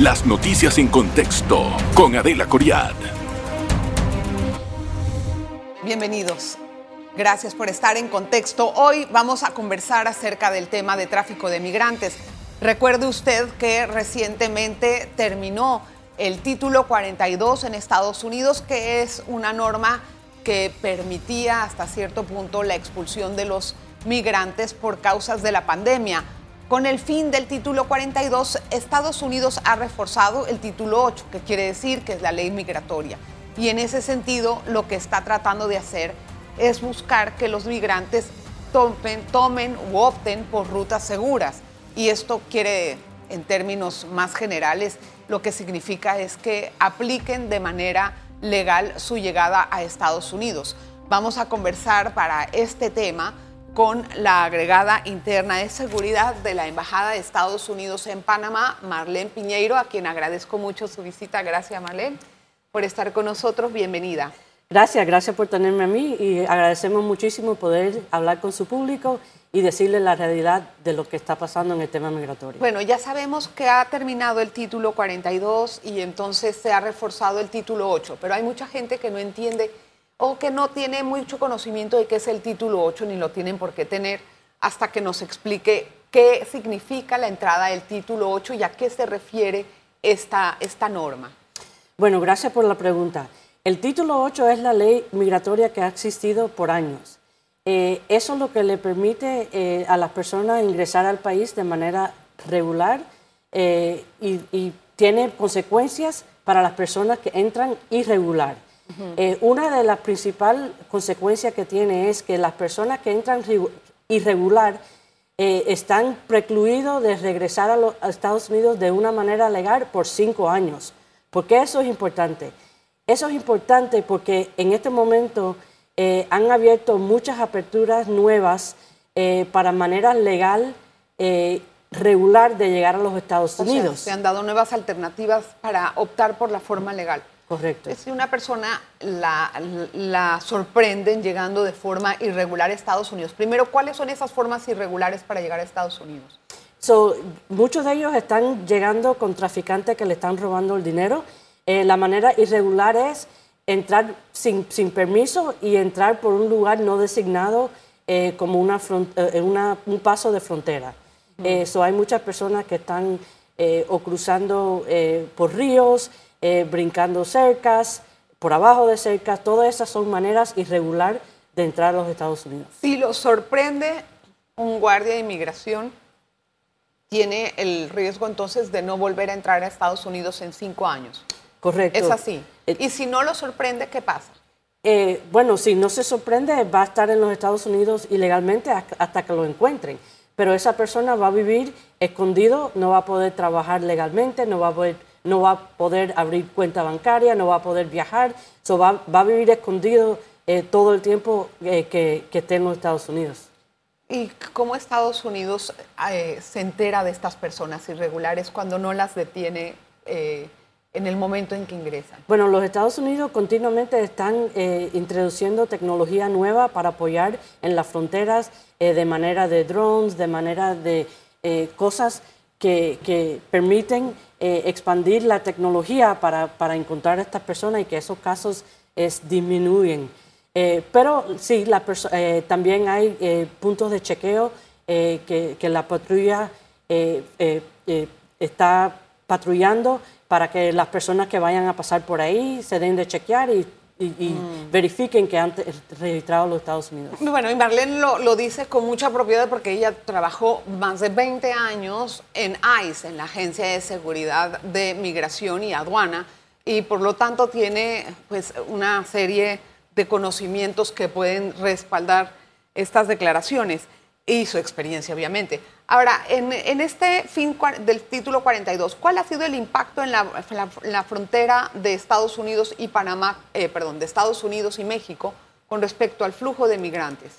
Las noticias en contexto con Adela Coriad. Bienvenidos. Gracias por estar en contexto. Hoy vamos a conversar acerca del tema de tráfico de migrantes. Recuerde usted que recientemente terminó el título 42 en Estados Unidos, que es una norma que permitía hasta cierto punto la expulsión de los migrantes por causas de la pandemia. Con el fin del título 42, Estados Unidos ha reforzado el título 8, que quiere decir que es la ley migratoria. Y en ese sentido, lo que está tratando de hacer es buscar que los migrantes tomen, tomen opten por rutas seguras. Y esto quiere, en términos más generales, lo que significa es que apliquen de manera legal su llegada a Estados Unidos. Vamos a conversar para este tema con la agregada interna de seguridad de la Embajada de Estados Unidos en Panamá, Marlene Piñeiro, a quien agradezco mucho su visita. Gracias, Marlene, por estar con nosotros. Bienvenida. Gracias, gracias por tenerme a mí y agradecemos muchísimo poder hablar con su público y decirle la realidad de lo que está pasando en el tema migratorio. Bueno, ya sabemos que ha terminado el título 42 y entonces se ha reforzado el título 8, pero hay mucha gente que no entiende o que no tiene mucho conocimiento de qué es el título 8 ni lo tienen por qué tener hasta que nos explique qué significa la entrada del título 8 y a qué se refiere esta, esta norma. Bueno, gracias por la pregunta. El título 8 es la ley migratoria que ha existido por años. Eh, eso es lo que le permite eh, a las personas ingresar al país de manera regular eh, y, tiene consecuencias para las personas que entran irregular. Una de las principales consecuencias que tiene es que las personas que entran irregular están precluidos de regresar a, los, Estados Unidos de una manera legal por cinco años. ¿Por qué eso es importante? Eso es importante porque en este momento eh, han abierto muchas aperturas nuevas eh, para manera legal, eh, regular de llegar a los Estados Unidos. se han dado nuevas alternativas para optar por la forma legal. Correcto. Si una persona la, la sorprenden llegando de forma irregular a Estados Unidos, primero, ¿cuáles son esas formas irregulares para llegar a Estados Unidos? So, muchos de ellos están llegando con traficantes que le están robando el dinero. la manera irregular es entrar sin, sin, permiso y entrar por un lugar no designado eh, como una, eh, una, un paso de frontera. Eso eh, hay muchas personas que están o cruzando por ríos, brincando cercas, por abajo de cercas, todas esas son maneras irregulares de entrar a los Estados Unidos. Si lo sorprende un guardia de inmigración, tiene el riesgo entonces de no volver a entrar a Estados Unidos en cinco años. Correcto. Es así. Eh, y si no lo sorprende, ¿qué pasa? Eh, bueno, si no se sorprende, va a estar en los Estados Unidos ilegalmente hasta que lo encuentren. Pero esa persona va a vivir escondido, no va a poder trabajar legalmente, no va a poder, no va a poder abrir cuenta bancaria, no va a poder viajar, so va, a vivir escondido eh, todo el tiempo que, esté en los Estados Unidos. ¿Y cómo Estados Unidos se entera de estas personas irregulares cuando no las detiene? en el momento en que ingresan? Bueno, los Estados Unidos continuamente están eh, introduciendo tecnología nueva para apoyar en las fronteras eh, de manera de drones, de manera de eh, cosas que, permiten expandir la tecnología para, para, encontrar a estas personas y que esos casos disminuyen. pero sí, la también hay puntos de chequeo que, que, la patrulla está patrullando para que las personas que vayan a pasar por ahí se den de chequear y, mm. verifiquen que han registrado los Estados Unidos. Bueno, y Marlene lo, lo, dice con mucha propiedad porque ella trabajó más de 20 años en ICE, en la Agencia de Seguridad de Migración y Aduana, y por lo tanto tiene pues una serie de conocimientos que pueden respaldar estas declaraciones y su experiencia, obviamente. Ahora, en, este fin del título 42, ¿cuál ha sido el impacto en la, frontera de Estados Unidos y Panamá, eh, perdón, de Estados Unidos y México con respecto al flujo de migrantes?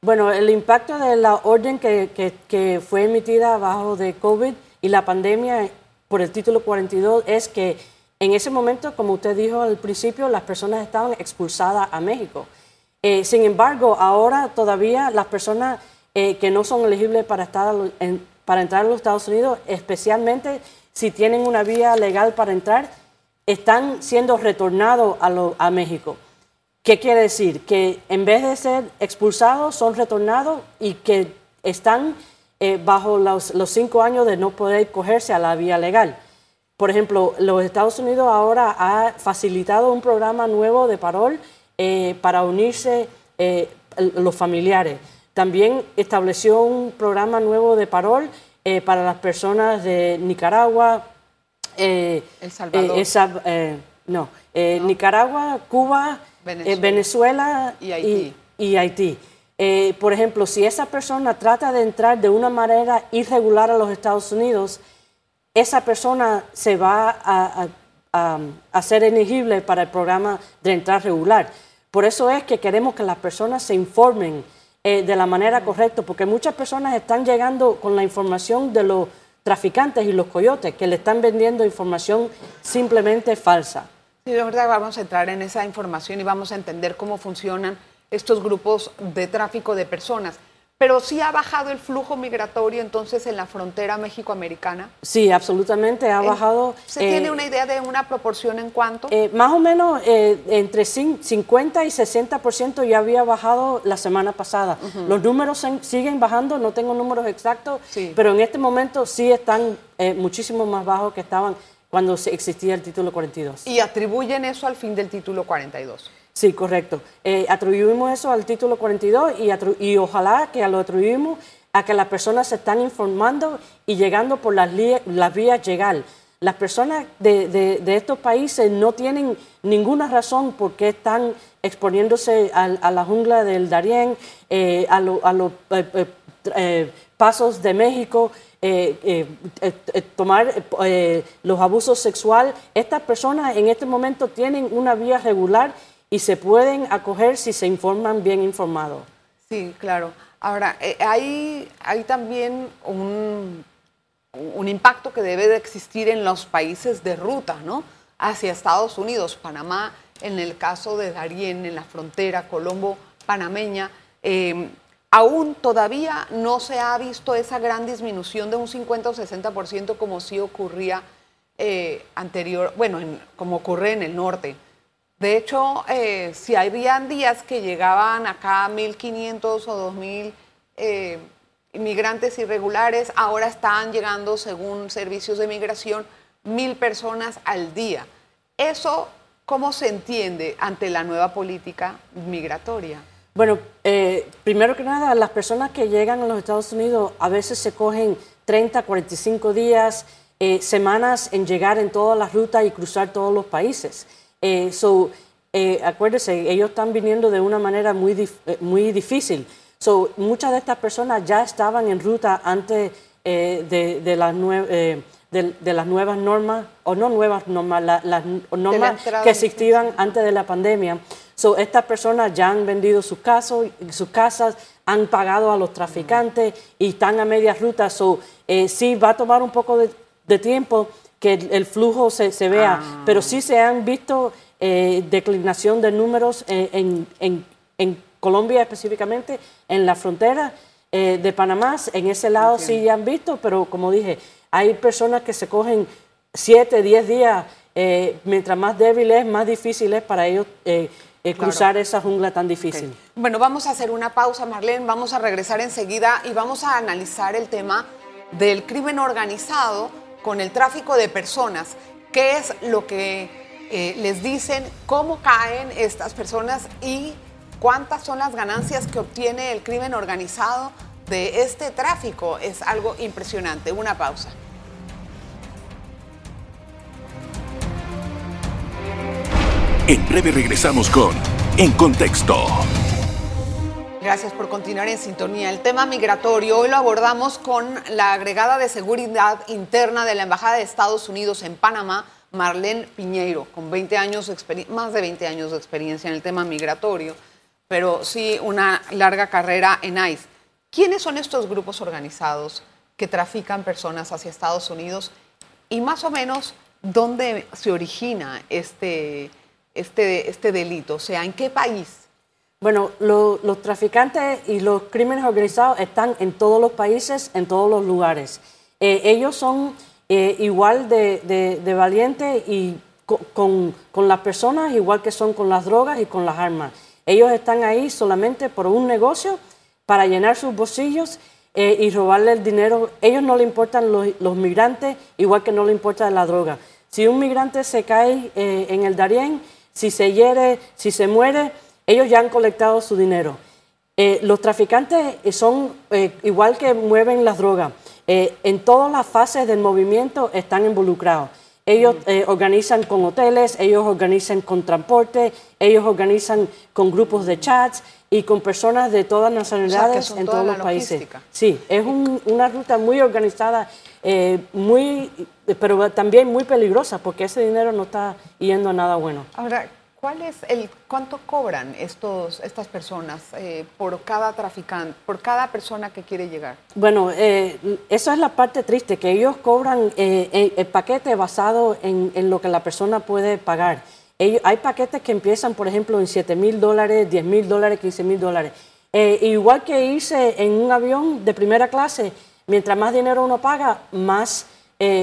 Bueno, el impacto de la orden que, que fue emitida bajo de COVID y la pandemia por el título 42 es que en ese momento, como usted dijo al principio, las personas estaban expulsadas a México. Eh, sin embargo, ahora todavía las personas eh, que no son elegibles para estar para entrar a los Estados Unidos, especialmente si tienen una vía legal para entrar, están siendo retornados a, México. ¿Qué quiere decir? Que en vez de ser expulsados, son retornados y que están eh, bajo los, cinco años de no poder cogerse a la vía legal. Por ejemplo, los Estados Unidos ahora ha facilitado un programa nuevo de parol eh, para unirse eh, los familiares. También estableció un programa nuevo de parol para las personas de Nicaragua, El Salvador. no, Nicaragua, Cuba, Venezuela, Y, Haití. por ejemplo, si esa persona trata de entrar de una manera irregular a los Estados Unidos, esa persona se va a, ser elegible para el programa de entrada regular. Por eso es que queremos que las personas se informen eh, de la manera correcta, porque muchas personas están llegando con la información de los traficantes y los coyotes, que le están vendiendo información simplemente falsa. Sí, de verdad vamos a entrar en esa información y vamos a entender cómo funcionan estos grupos de tráfico de personas pero sí ha bajado el flujo migratorio entonces en la frontera México-Americana. Sí, absolutamente ha bajado. ¿Se tiene eh, una idea de una proporción en cuánto? Eh, más o menos eh, entre 50 y 60% ya había bajado la semana pasada. Los números siguen bajando, no tengo números exactos, pero en este momento sí están muchísimo más bajos que estaban cuando existía el título 42. ¿Y atribuyen eso al fin del título 42? Sí, correcto. Eh, atribuimos eso al título 42 y, y ojalá que lo atribuimos a que las personas se están informando y llegando por las, las vías llegar. Las personas de, de, estos países no tienen ninguna razón por qué están exponiéndose a, la jungla del Darién, eh, a, los eh, pasos de México, tomar los abusos sexuales. Estas personas en este momento tienen una vía regular y se pueden acoger si se informan bien informados. Sí, claro. Ahora, eh, hay, hay también un, un impacto que debe de existir en los países de ruta, ¿no? Hacia Estados Unidos, Panamá, en el caso de Darién, en la frontera Colombo panameña, eh, aún todavía no se ha visto esa gran disminución de un 50 o 60% como sí ocurría eh, anterior, bueno, como ocurre en el norte. De hecho, eh, si habían días que llegaban acá 1.500 o 2.000 eh, inmigrantes irregulares, ahora están llegando, según servicios de migración, mil personas al día. ¿Eso cómo se entiende ante la nueva política migratoria? Bueno, eh, primero que nada, las personas que llegan a los Estados Unidos a veces se cogen 30, 45 días, semanas en llegar en todas las rutas y cruzar todos los países. Eh, so, eh, acuérdese, ellos están viniendo de una manera muy, eh, muy difícil. So, muchas de estas personas ya estaban en ruta antes eh, de, de, las de, las nuevas normas, o no nuevas normas, las normas que existían antes de la pandemia. So, estas personas ya han vendido sus, casos, sus casas, han pagado a los traficantes y están a media ruta. So, sí, va a tomar un poco de tiempo que el, flujo se, se vea, ah. pero sí se han visto eh, declinación de números eh, en, en, en, Colombia específicamente, en la frontera eh, de Panamá, en ese lado sí ya han visto, pero como dije, hay personas que se cogen 7, 10 días, mientras más débil es, más difícil es para ellos cruzar esa jungla tan difícil. Bueno, vamos a hacer una pausa, Marlene, vamos a regresar enseguida y vamos a analizar el tema del crimen organizado con el tráfico de personas, qué es lo que eh, les dicen, cómo caen estas personas y cuántas son las ganancias que obtiene el crimen organizado de este tráfico. Es algo impresionante. Una pausa. En breve regresamos con En Contexto. Gracias por continuar en sintonía. El tema migratorio hoy lo abordamos con la agregada de seguridad interna de la Embajada de Estados Unidos en Panamá, Marlene Piñeiro, con 20 años más de 20 años de experiencia en el tema migratorio, pero sí una larga carrera en ICE. ¿Quiénes son estos grupos organizados que trafican personas hacia Estados Unidos y más o menos dónde se origina este, este, este delito? O sea, ¿en qué país? Bueno, los traficantes y los crímenes organizados están en todos los países, en todos los lugares. Eh, ellos son eh, igual de, valientes y con, las personas, igual que son con las drogas y con las armas. Ellos están ahí solamente por un negocio, para llenar sus bolsillos eh, y robarle el dinero. Ellos no le importan los, migrantes, igual que no le importa la droga. Si un migrante se cae en el Darién, si se hiere, si se muere, ellos ya han colectado su dinero. Eh, los traficantes son eh, igual que mueven las drogas. Eh, en todas las fases del movimiento están involucrados. Ellos organizan con hoteles, ellos organizan con transporte, ellos organizan con grupos de chats y con personas de todas nacionalidades en todos los países. Sí, es una ruta muy organizada, muy, pero también muy peligrosa porque ese dinero no está yendo a nada bueno. Ahora, ¿Cuál es el cuánto cobran estos estas personas eh, por cada traficante, por cada persona que quiere llegar? Bueno, eh, esa es la parte triste, que ellos cobran eh, el paquete basado en, lo que la persona puede pagar. hay paquetes que empiezan, por ejemplo, en 7 mil dólares, 10 mil dólares, 15 mil dólares. igual que irse en un avión de primera clase, mientras más dinero uno paga, más,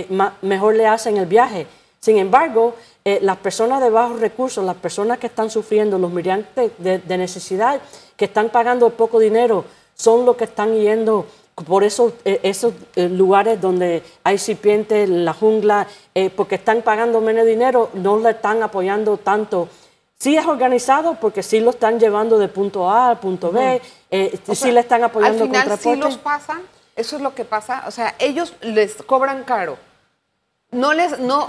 más mejor le hacen el viaje. Sin embargo, eh, las personas de bajos recursos, las personas que están sufriendo, los migrantes de, necesidad, que están pagando poco dinero, son los que están yendo por esos, eh, esos eh, lugares donde hay serpientes, la jungla, porque están pagando menos dinero, no le están apoyando tanto. Sí es organizado porque sí lo están llevando de punto A al punto B, sí le están apoyando al final, sí los pasan, eso es lo que pasa, o sea, ellos les cobran caro no les, no,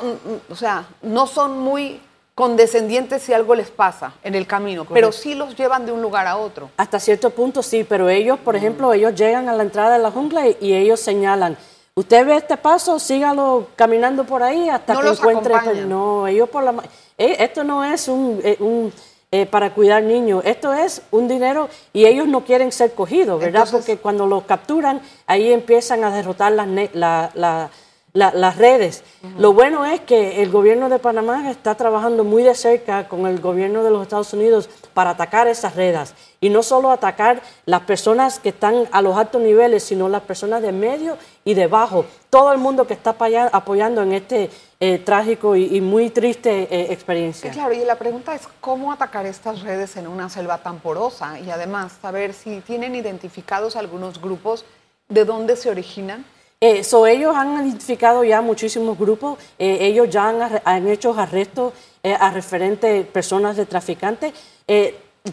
o sea, no son muy condescendientes si algo les pasa en el camino, pero sí los llevan de un lugar a otro. Hasta cierto punto sí, pero ellos, por ejemplo, ellos llegan a la entrada de la jungla y, ellos señalan, usted ve este paso, sígalo caminando por ahí hasta que encuentre... No, ellos por la... Eh, esto no es un... Eh, eh, para cuidar niños. Esto es un dinero y ellos no quieren ser cogidos, ¿verdad? Porque cuando los capturan, ahí empiezan a derrotar las, la, las redes. Lo bueno es que el gobierno de Panamá está trabajando muy de cerca con el gobierno de los Estados Unidos para atacar esas redes. Y no solo atacar las personas que están a los altos niveles, sino las personas de medio y de bajo. Todo el mundo que está apoyando en este eh, trágico y, muy triste eh, experiencia. Claro, y la pregunta es cómo atacar estas redes en una selva tan porosa y además saber si tienen identificados algunos grupos de dónde se originan. Eh, ellos han identificado ya muchísimos grupos, eh, ellos ya han, hecho arrestos eh, a referentes personas de traficantes.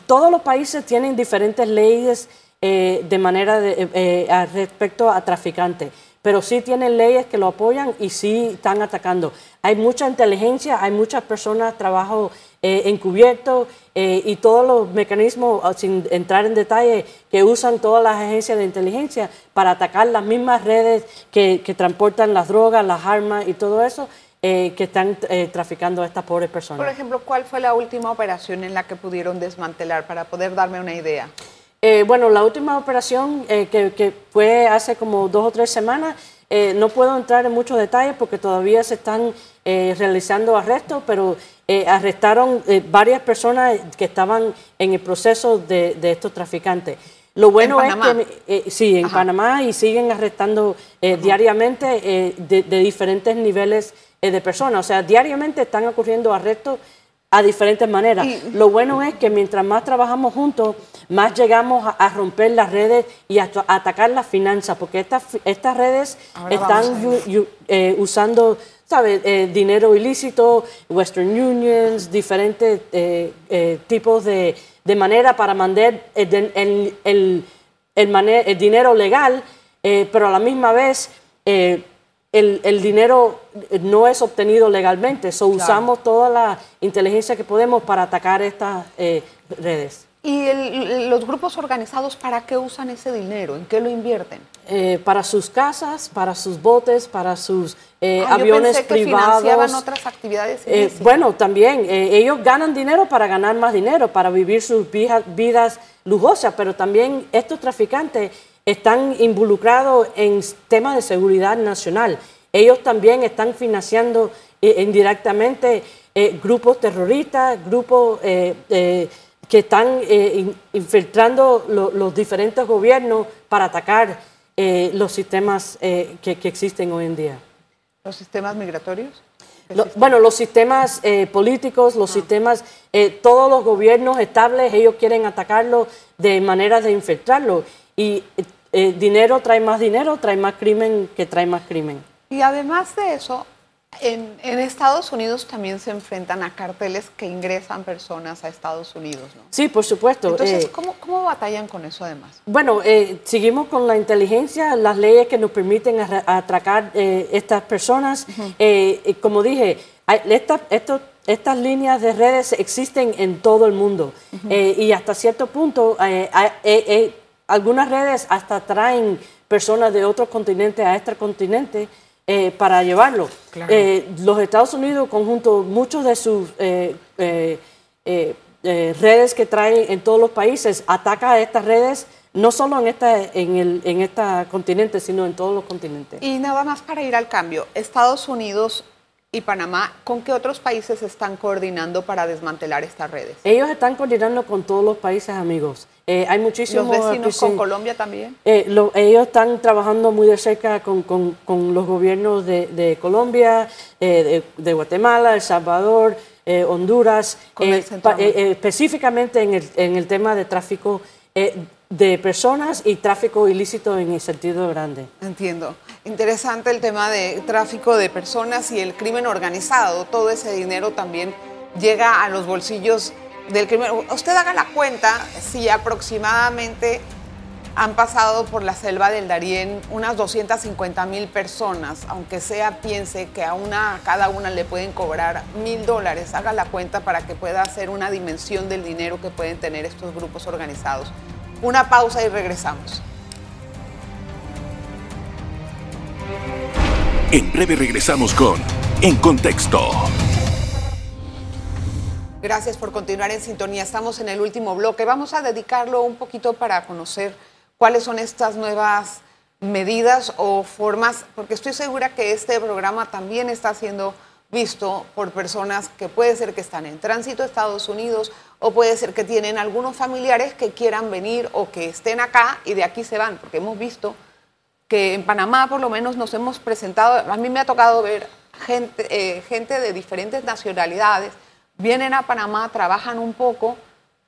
Todos los países tienen diferentes leyes de manera de, respecto a traficantes, pero sí tienen leyes que lo apoyan y sí están atacando. Hay mucha inteligencia, hay muchas personas, trabajo encubierto eh, y todos los mecanismos, ah, sin entrar en detalle, que usan todas las agencias de inteligencia para atacar las mismas redes que, transportan las drogas, las armas y todo eso, eh, que están eh, traficando a estas pobres personas. Por ejemplo, ¿cuál fue la última operación en la que pudieron desmantelar para poder darme una idea? Bueno, la última operación que, que, fue hace como dos o tres semanas, no puedo entrar en muchos detalles porque todavía se están realizando arrestos, pero eh, arrestaron eh, varias personas que estaban en el proceso de, estos traficantes. Lo bueno es que eh, sí, en Panamá y siguen arrestando diariamente de, diferentes niveles de personas. O sea, diariamente están ocurriendo arrestos a diferentes maneras. Lo bueno es que mientras más trabajamos juntos, más llegamos a, romper las redes y a, atacar las finanzas, porque estas, estas redes están usando eh, dinero ilícito, Western Unions, diferentes eh, eh, tipos de, de, manera para mandar el, el, el, dinero legal, pero a la misma vez el, dinero no es obtenido legalmente. So, Usamos toda la inteligencia que podemos para atacar estas redes. ¿Y los grupos organizados para qué usan ese dinero? ¿En qué lo invierten? Eh, para sus casas, para sus botes, para sus eh, ah, aviones yo pensé privados. Que financiaban otras actividades. Eh, bueno, también ellos ganan dinero para ganar más dinero, para vivir sus vidas lujosas, pero también estos traficantes están involucrados en temas de seguridad nacional. Ellos también están financiando indirectamente grupos terroristas, grupos que están infiltrando los diferentes gobiernos para atacar los sistemas que, que existen hoy en día. ¿Los sistemas migratorios? bueno, los sistemas eh, políticos, los ah. sistemas, eh, todos los gobiernos estables, ellos quieren atacarlo de manera de infiltrarlo. Y eh, dinero trae más dinero, trae más crimen que trae más crimen. Y además de eso, en, Estados Unidos también se enfrentan a carteles que ingresan personas a Estados Unidos, ¿no? Sí, por supuesto. Entonces, ¿cómo, ¿cómo, batallan con eso además? Bueno, seguimos con la inteligencia, las leyes que nos permiten atracar estas personas. como dije, estas líneas de redes existen en todo el mundo eh, y hasta cierto punto eh, eh, algunas redes hasta traen personas de otros continentes a este continente para llevarlo. los Estados Unidos, conjunto, muchos de sus redes que traen en todos los países, ataca a estas redes no solo en este, en, el, en este continente, sino en todos los continentes. Y nada más para ir al cambio, Estados Unidos y Panamá, ¿con qué otros países están coordinando para desmantelar estas redes? Ellos están coordinando con todos los países amigos. Eh, hay muchísimos... ¿Los vecinos con Colombia también? Eh, ellos están trabajando muy de cerca con, con, los gobiernos de, de Colombia, eh, de, Guatemala, El Salvador, Honduras, específicamente en el, en el tema de tráfico de personas y tráfico ilícito en el sentido grande. Entiendo. Interesante el tema de tráfico de personas y el crimen organizado. Todo ese dinero también llega a los bolsillos del crimen. Usted haga la cuenta si aproximadamente han pasado por la selva del Darién unas 250 mil personas, aunque sea piense que a una cada una le pueden cobrar mil dólares, haga la cuenta para que pueda hacer una dimensión del dinero que pueden tener estos grupos organizados. Una pausa y regresamos. En breve regresamos con En Contexto. Gracias por continuar en sintonía. Estamos en el último bloque. Vamos a dedicarlo un poquito para conocer cuáles son estas nuevas medidas o formas, porque estoy segura que este programa también está siendo visto por personas que puede ser que están en tránsito a Estados Unidos o puede ser que tienen algunos familiares que quieran venir o que estén acá y de aquí se van, porque hemos visto que en Panamá por lo menos nos hemos presentado, a mí me ha tocado ver gente, eh, gente de diferentes nacionalidades, vienen a Panamá, trabajan un poco,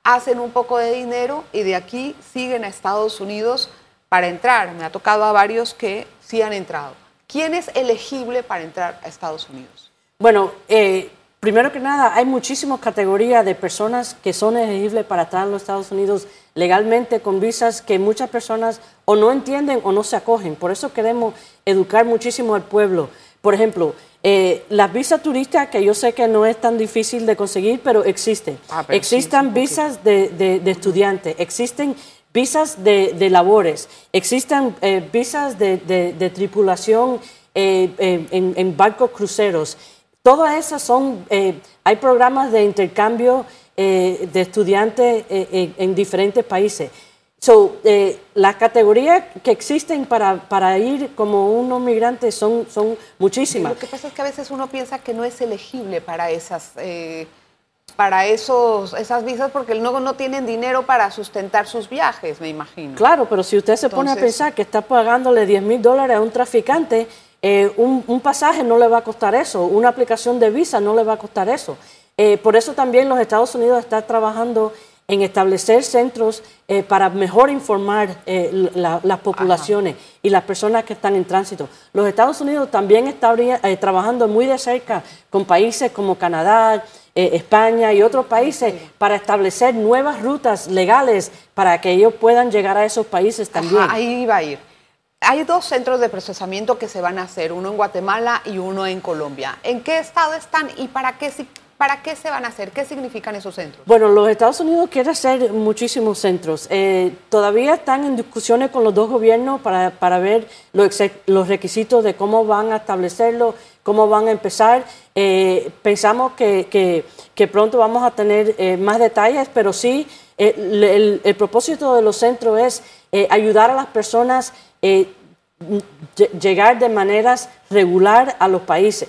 hacen un poco de dinero y de aquí siguen a Estados Unidos para entrar. Me ha tocado a varios que sí han entrado. ¿Quién es elegible para entrar a Estados Unidos? Bueno, eh, Primero que nada, hay muchísimas categorías de personas que son elegibles para estar en los Estados Unidos legalmente con visas que muchas personas o no entienden o no se acogen. Por eso queremos educar muchísimo al pueblo. Por ejemplo, eh, las visas turistas, que yo sé que no es tan difícil de conseguir, pero existen. Ah, existen visas de, de, estudiantes, existen visas de, de labores, existen eh, visas de, tripulación eh, en, en barcos cruceros. Todas esas son, hay programas de intercambio de estudiantes en diferentes países. So, las categorías que existen para, para ir como unos migrantes son, son muchísimas. Lo que pasa es que a veces uno piensa que no es elegible para esas, para esos, esas visas porque no, no tienen dinero para sustentar sus viajes, me imagino. Claro, pero si usted se pone a pensar que está pagándole 10 mil dólares a un traficante, eh, un, pasaje no le va a costar eso, una aplicación de visa no le va a costar eso. Eh, por eso también los Estados Unidos están trabajando en establecer centros eh, para mejor informar las poblaciones y las personas que están en tránsito. Los Estados Unidos también están trabajando muy de cerca con países como Canadá, España y otros países para establecer nuevas rutas legales para que ellos puedan llegar a esos países también. ahí va a ir. Hay dos centros de procesamiento que se van a hacer, uno en Guatemala y uno en Colombia. ¿En qué estado están y para qué, para qué se van a hacer? ¿Qué significan esos centros? Bueno, los Estados Unidos quieren hacer muchísimos centros. Eh, todavía están en discusiones con los dos gobiernos para, para ver los, requisitos de cómo van a establecerlo, cómo van a empezar. Eh, pensamos que, que, pronto vamos a tener eh, más detalles, pero sí, el, el, propósito de los centros es ayudar a las personas llegar de maneras regular a los países.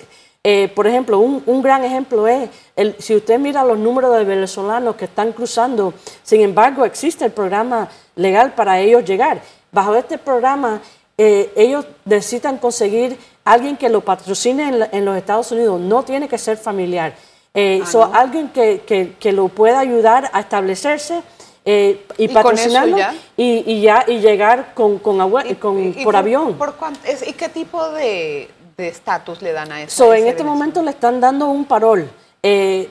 Eh, por ejemplo, un, un, gran ejemplo es, el, si usted mira los números de venezolanos que están cruzando, sin embargo existe el programa legal para ellos llegar. Bajo este programa, eh, ellos necesitan conseguir alguien que lo patrocine en, en, los Estados Unidos, no tiene que ser familiar. Eh, ah, so, no. Alguien que, que, que, lo pueda ayudar a establecerse eh, y, ¿Y, patrocinarlo ya? Y, y, ya y llegar con, con, ¿Y, con por, por, avión. Por es, ¿Y qué tipo de estatus le dan a eso? So, en este momento le están dando un parol. Eh,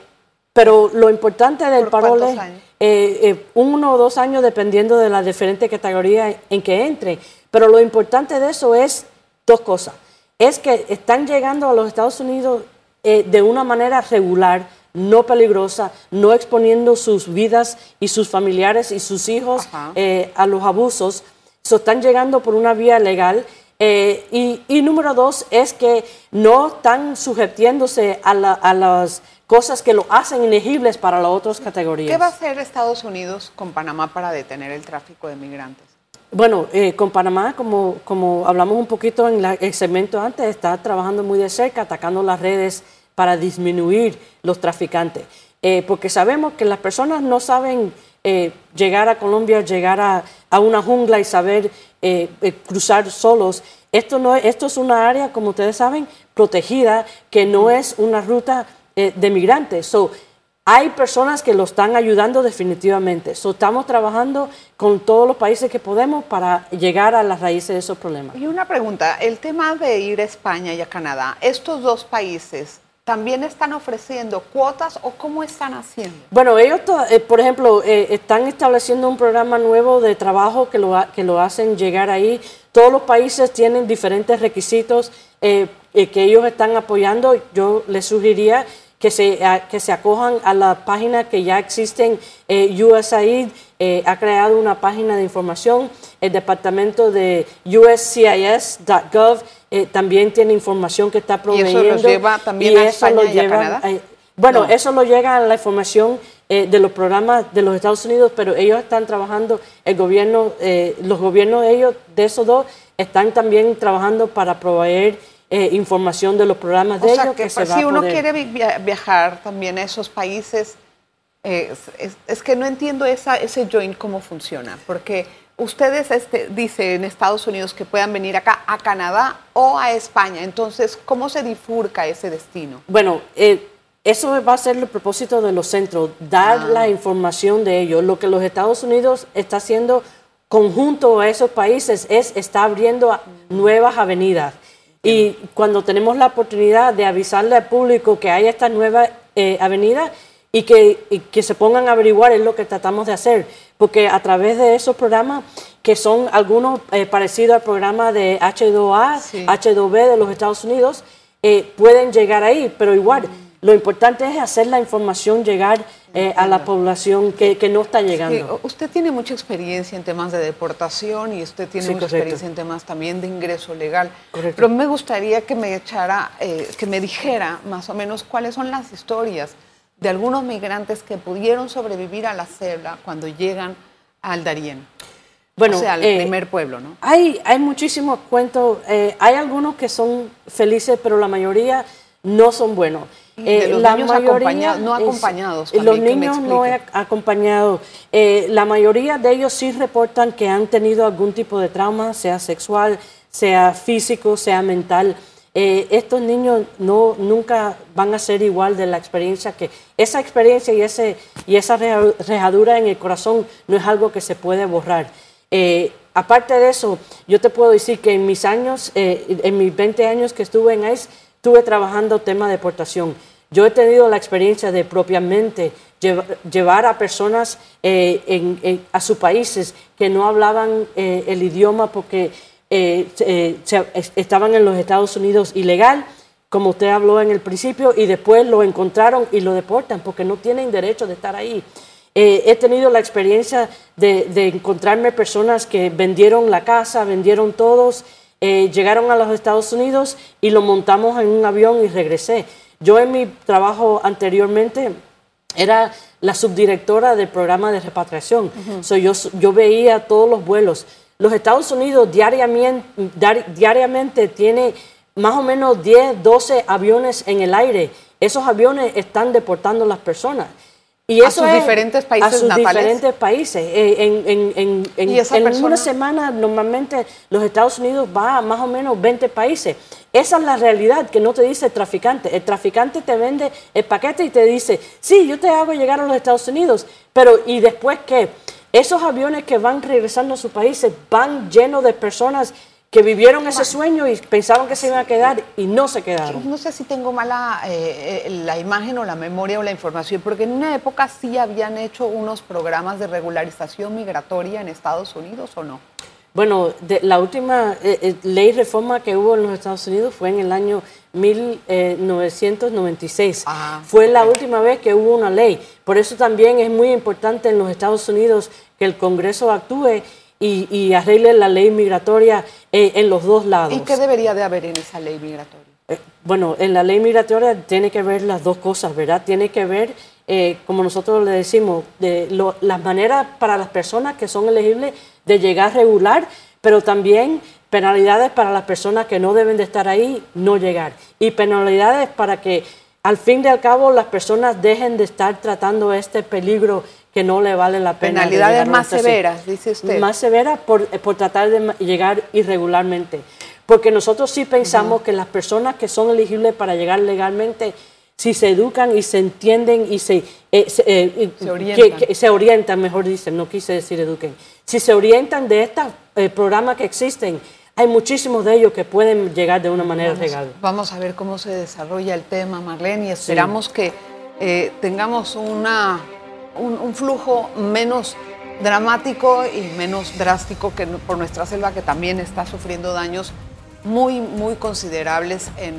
pero lo importante del parol es eh, eh, uno o dos años dependiendo de las diferentes categorías en que entre. Pero lo importante de eso es dos cosas. Es que están llegando a los Estados Unidos eh, de una manera regular, no peligrosa, no exponiendo sus vidas y sus familiares y sus hijos eh, a los abusos. So, están llegando por una vía legal. Eh, y, y, número dos es que no están sujetiéndose a, la, a, las cosas que lo hacen inegibles para las otras categorías. ¿Qué va a hacer Estados Unidos con Panamá para detener el tráfico de migrantes? Bueno, eh, con Panamá, como, como hablamos un poquito en la, el segmento antes, está trabajando muy de cerca, atacando las redes para disminuir los traficantes. Eh, porque sabemos que las personas no saben eh, llegar a Colombia, llegar a, una jungla y saber eh, eh, cruzar solos. Esto, no, esto es una área, como ustedes saben, protegida, que no es una ruta de migrantes. So, hay personas que lo están ayudando definitivamente. So, estamos trabajando con todos los países que podemos para llegar a las raíces de esos problemas. Y una pregunta, el tema de ir a España y a Canadá, estos dos países, ¿También están ofreciendo cuotas o cómo están haciendo? Bueno, ellos, eh, por ejemplo, eh, están estableciendo un programa nuevo de trabajo que lo, que lo hacen llegar ahí. Todos los países tienen diferentes requisitos eh, que ellos están apoyando. Yo les sugeriría que se, que se acojan a la página que ya existen. USAID eh, ha creado una página de información. El departamento de uscis.gov eh, también tiene información que está proveyendo. ¿Y eso lo lleva también a España y a Canadá? bueno, no. eso lo llega a la información de los programas de los Estados Unidos, pero ellos están trabajando, el gobierno, los gobiernos de ellos, de esos dos, están también trabajando para proveer eh, información de los programas de ellos. Que, que se si va uno poder... quiere viajar también a esos países, es, es, que no entiendo esa, ese joint cómo funciona, porque ustedes este, dicen en Estados Unidos que puedan venir acá a Canadá o a España, entonces, ¿cómo se bifurca ese destino? Bueno, eh, eso va a ser el propósito de los centros, dar ah. la información de ellos. Lo que los Estados Unidos está haciendo conjunto a esos países es está abriendo nuevas avenidas. Y cuando tenemos la oportunidad de avisarle al público que hay esta nueva eh, avenida y que, y que, se pongan a averiguar es lo que tratamos de hacer, porque a través de esos programas, que son algunos eh, parecidos al programa de H2A, sí. H2B de los Estados Unidos, eh, pueden llegar ahí, pero igual. Mm lo importante es hacer la información llegar eh, a la población que, que, no está llegando. Sí, usted tiene mucha experiencia en temas de deportación y usted tiene sí, mucha correcto. experiencia en temas también de ingreso legal. Correcto. Pero me gustaría que me echara, eh, que me dijera más o menos cuáles son las historias de algunos migrantes que pudieron sobrevivir a la celda cuando llegan al Darién. Bueno, o sea, al eh, primer pueblo, ¿no? Hay, hay muchísimos cuentos. Eh, hay algunos que son felices, pero la mayoría no son buenos. Eh, los la niños mayoría no acompañados. Es, los niños no acompañados. Eh, la mayoría de ellos sí reportan que han tenido algún tipo de trauma, sea sexual, sea físico, sea mental. Eh, estos niños no, nunca van a ser igual de la experiencia que esa experiencia y, ese, y esa rejadura en el corazón no es algo que se puede borrar. Eh, aparte de eso, yo te puedo decir que en mis años, eh, en mis 20 años que estuve en ICE, estuve trabajando tema de deportación. Yo he tenido la experiencia de propiamente llevar, a personas eh, en, a sus países que no hablaban eh, el idioma porque eh, se, estaban en los Estados Unidos ilegal, como usted habló en el principio, y después lo encontraron y lo deportan porque no tienen derecho de estar ahí. Eh, he tenido la experiencia de, de, encontrarme personas que vendieron la casa, vendieron todos eh, llegaron a los Estados Unidos y lo montamos en un avión y regresé. Yo en mi trabajo anteriormente era la subdirectora del programa de repatriación. Uh -huh. so yo, yo veía todos los vuelos. Los Estados Unidos diariamente, diariamente tiene más o menos 10, 12 aviones en el aire. Esos aviones están deportando a las personas. Y eso a sus diferentes países A sus diferentes países. Eh, en, en, en, en una semana normalmente los Estados Unidos va a más o menos 20 países. Esa es la realidad que no te dice el traficante. El traficante te vende el paquete y te dice, sí, yo te hago llegar a los Estados Unidos, pero ¿y después qué? Esos aviones que van regresando a sus países van llenos de personas que vivieron ese sueño y pensaban que se iban a quedar y no se quedaron. No sé si tengo mala eh, eh, la imagen o la memoria o la información, porque en una época sí habían hecho unos programas de regularización migratoria en Estados Unidos o no. Bueno, la última eh, ley reforma que hubo en los Estados Unidos fue en el año 1996. Ah, fue la última vez que hubo una ley. Por eso también es muy importante en los Estados Unidos que el Congreso actúe y, y arregle la ley migratoria eh, en los dos lados. ¿Y qué debería de haber en esa ley migratoria? Eh, bueno, en la ley migratoria tiene que ver las dos cosas, ¿verdad? Tiene que ver, eh, como nosotros le decimos, de las maneras para las personas que son elegibles de llegar regular, pero también penalidades para las personas que no deben de estar ahí, no llegar. Y penalidades para que al fin y al cabo las personas dejen de estar tratando este peligro que no le vale la pena. Penalidades más severas, dice usted. Más severas por, por, tratar de llegar irregularmente. Porque nosotros sí pensamos que las personas que son elegibles para llegar legalmente, si se educan y se entienden y se, eh, eh, se, orientan. Que, se, orientan. mejor dicen, no quise decir eduquen, si se orientan de estos eh, programas que existen, hay muchísimos de ellos que pueden llegar de una manera legal. Vamos a ver cómo se desarrolla el tema, Marlene, y esperamos que tengamos una un, flujo menos dramático y menos drástico que por nuestra selva, que también está sufriendo daños muy, muy considerables en,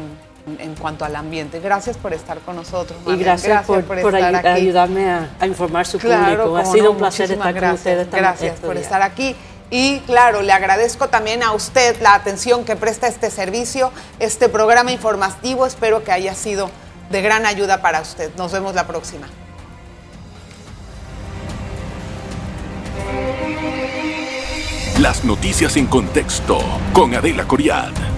en cuanto al ambiente. Gracias por estar con nosotros. Y gracias, por, ayudarme a, informar su público. Ha sido un placer estar con ustedes. Gracias por estar aquí. Y claro, le agradezco también a usted la atención que presta este servicio, este programa informativo. Espero que haya sido de gran ayuda para usted. Nos vemos la próxima. Las noticias en contexto con Adela Coriad.